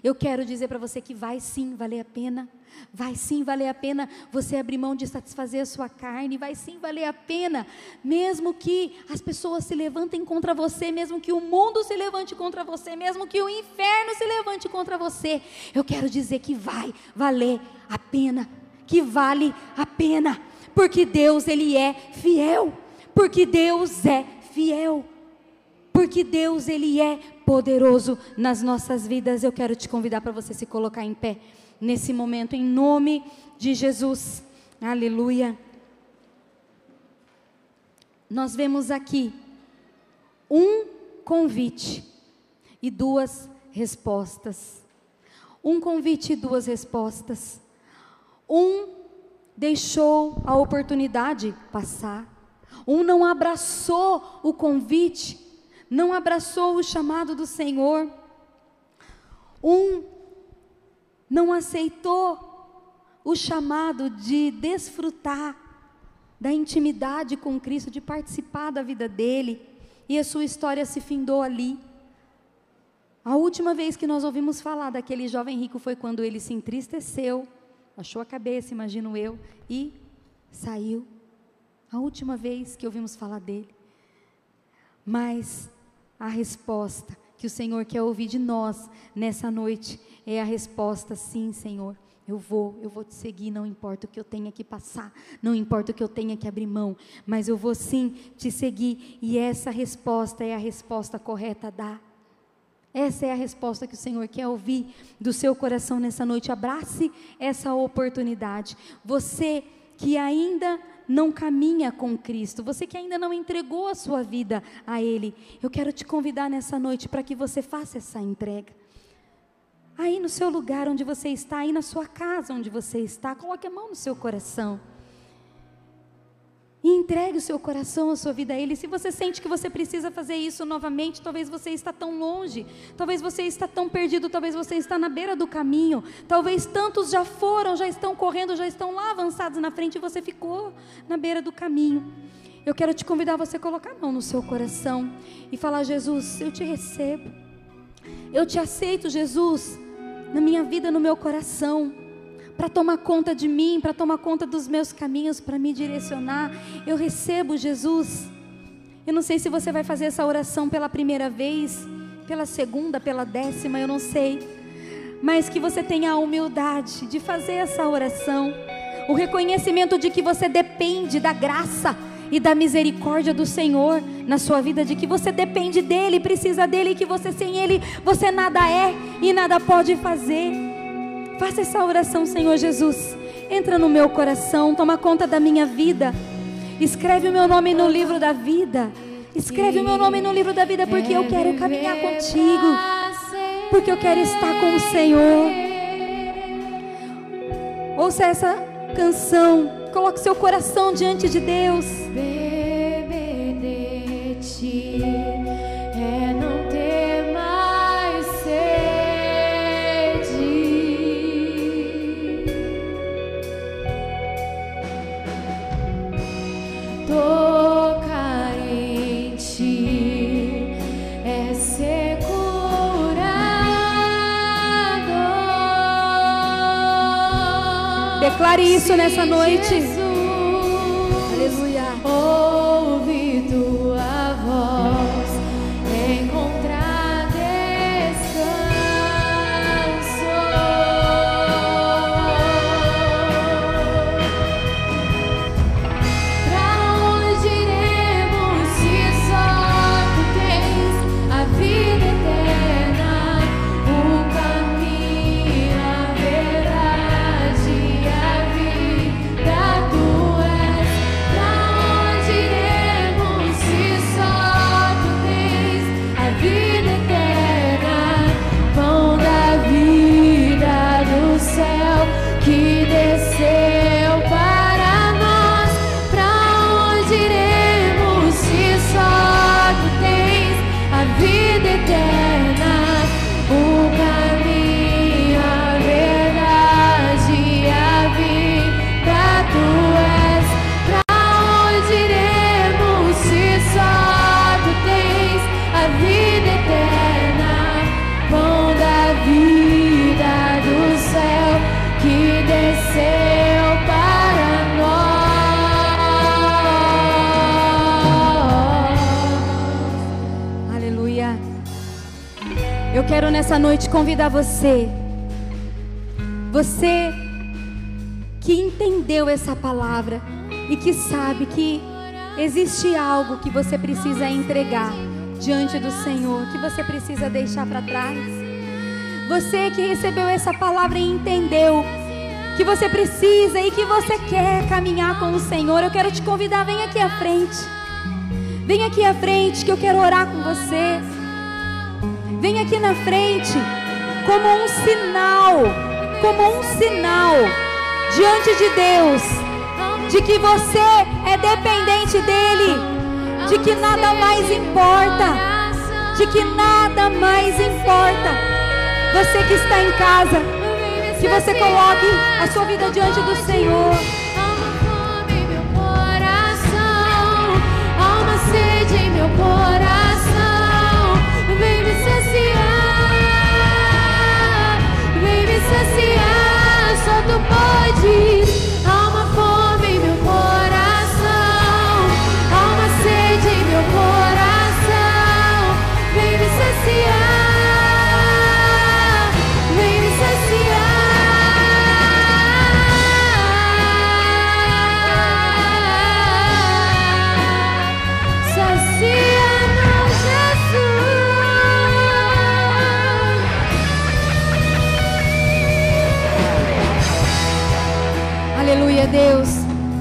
Eu quero dizer para você que vai sim valer a pena. Vai sim valer a pena você abrir mão de satisfazer a sua carne. Vai sim valer a pena, mesmo que as pessoas se levantem contra você, mesmo que o mundo se levante contra você, mesmo que o inferno se levante contra você. Eu quero dizer que vai valer a pena, que vale a pena, porque Deus ele é fiel, porque Deus é fiel porque Deus ele é poderoso nas nossas vidas. Eu quero te convidar para você se colocar em pé nesse momento em nome de Jesus. Aleluia. Nós vemos aqui um convite e duas respostas. Um convite e duas respostas. Um deixou a oportunidade passar. Um não abraçou o convite não abraçou o chamado do Senhor. Um não aceitou o chamado de desfrutar da intimidade com Cristo, de participar da vida dele. e a sua história se findou ali. A última vez que nós ouvimos falar daquele jovem rico foi quando ele se entristeceu, achou a cabeça, imagino eu, e saiu. A última vez que ouvimos falar dele. Mas a resposta que o Senhor quer ouvir de nós nessa noite é a resposta: sim, Senhor. Eu vou, eu vou te seguir, não importa o que eu tenha que passar, não importa o que eu tenha que abrir mão, mas eu vou sim te seguir, e essa resposta é a resposta correta a dar. Essa é a resposta que o Senhor quer ouvir do seu coração nessa noite. Abrace essa oportunidade. Você que ainda não caminha com Cristo, você que ainda não entregou a sua vida a Ele, eu quero te convidar nessa noite para que você faça essa entrega. Aí no seu lugar onde você está, aí na sua casa onde você está, coloque a mão no seu coração. E entregue o seu coração, a sua vida a Ele. Se você sente que você precisa fazer isso novamente, talvez você está tão longe, talvez você está tão perdido, talvez você está na beira do caminho, talvez tantos já foram, já estão correndo, já estão lá avançados na frente e você ficou na beira do caminho. Eu quero te convidar a você colocar a mão no seu coração e falar: Jesus, eu te recebo, eu te aceito, Jesus, na minha vida, no meu coração para tomar conta de mim, para tomar conta dos meus caminhos, para me direcionar. Eu recebo Jesus. Eu não sei se você vai fazer essa oração pela primeira vez, pela segunda, pela décima, eu não sei. Mas que você tenha a humildade de fazer essa oração, o reconhecimento de que você depende da graça e da misericórdia do Senhor na sua vida, de que você depende dele, precisa dele, e que você sem ele, você nada é e nada pode fazer. Faça essa oração, Senhor Jesus. Entra no meu coração, toma conta da minha vida. Escreve o meu nome no livro da vida. Escreve o meu nome no livro da vida, porque eu quero caminhar contigo. Porque eu quero estar com o Senhor. Ouça essa canção. Coloque seu coração diante de Deus. Declare isso nessa noite. Nessa noite convidar você, você que entendeu essa palavra e que sabe que existe algo que você precisa entregar diante do Senhor, que você precisa deixar para trás. Você que recebeu essa palavra e entendeu que você precisa e que você quer caminhar com o Senhor, eu quero te convidar, vem aqui à frente. Vem aqui à frente que eu quero orar com você. Vem aqui na frente como um sinal, como um sinal diante de Deus de que você é dependente dele, de que nada mais importa, de que nada mais importa. Você que está em casa, que você coloque a sua vida diante do Senhor. saciar, só tu podes. Deus.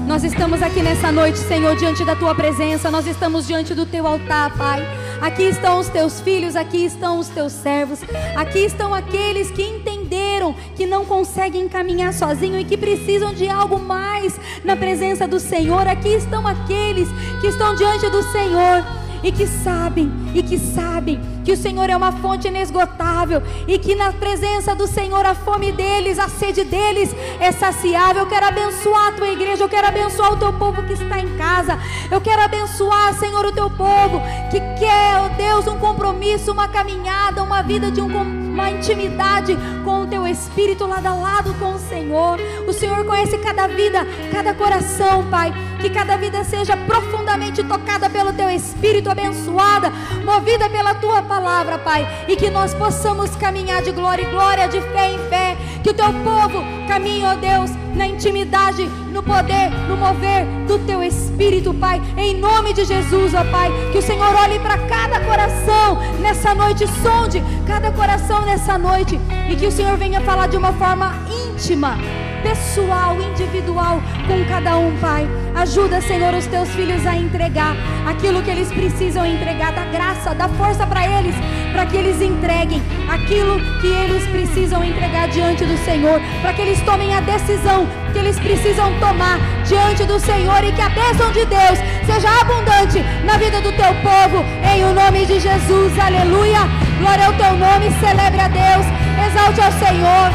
Nós estamos aqui nessa noite, Senhor, diante da tua presença, nós estamos diante do teu altar, Pai. Aqui estão os teus filhos, aqui estão os teus servos, aqui estão aqueles que entenderam que não conseguem caminhar sozinho e que precisam de algo mais na presença do Senhor. Aqui estão aqueles que estão diante do Senhor e que sabem, e que sabem que o Senhor é uma fonte inesgotável e que na presença do Senhor a fome deles, a sede deles é saciável. Eu quero abençoar a tua igreja, eu quero abençoar o teu povo que está em casa. Eu quero abençoar, Senhor, o teu povo que quer, ó Deus, um compromisso, uma caminhada, uma vida de um uma intimidade com o teu espírito lado a lado com o Senhor. O Senhor conhece cada vida, cada coração, Pai. Que cada vida seja profundamente tocada pelo teu espírito, abençoada, movida pela tua palavra, Pai. E que nós possamos caminhar de glória em glória, de fé em fé. Que o teu povo caminhe, ó Deus, na intimidade, no poder, no mover do teu espírito, Pai. Em nome de Jesus, ó Pai. Que o Senhor olhe para cada coração nessa noite, sonde cada coração nessa noite. E que o Senhor venha falar de uma forma íntima pessoal, individual com cada um, Pai. Ajuda, Senhor, os teus filhos a entregar aquilo que eles precisam entregar, da graça, da força para eles, para que eles entreguem aquilo que eles precisam entregar diante do Senhor, para que eles tomem a decisão que eles precisam tomar diante do Senhor e que a bênção de Deus seja abundante na vida do teu povo, em o nome de Jesus, aleluia. Glória ao teu nome, celebre a Deus, exalte ao Senhor,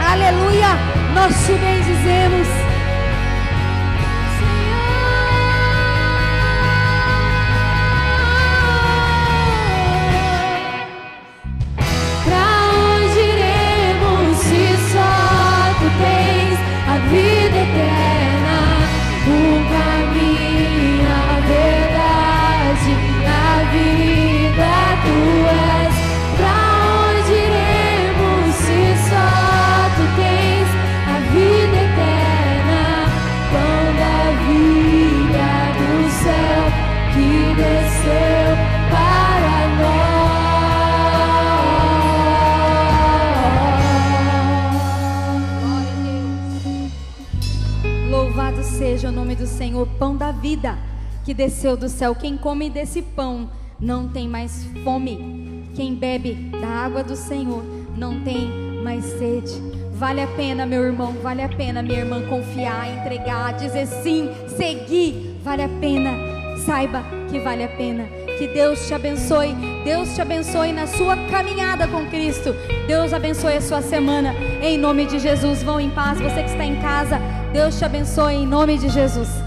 aleluia. Nós te bendizemos. Que desceu do céu. Quem come desse pão não tem mais fome. Quem bebe da água do Senhor não tem mais sede. Vale a pena, meu irmão, vale a pena, minha irmã, confiar, entregar, dizer sim, seguir. Vale a pena. Saiba que vale a pena. Que Deus te abençoe. Deus te abençoe na sua caminhada com Cristo. Deus abençoe a sua semana. Em nome de Jesus, vão em paz. Você que está em casa, Deus te abençoe em nome de Jesus.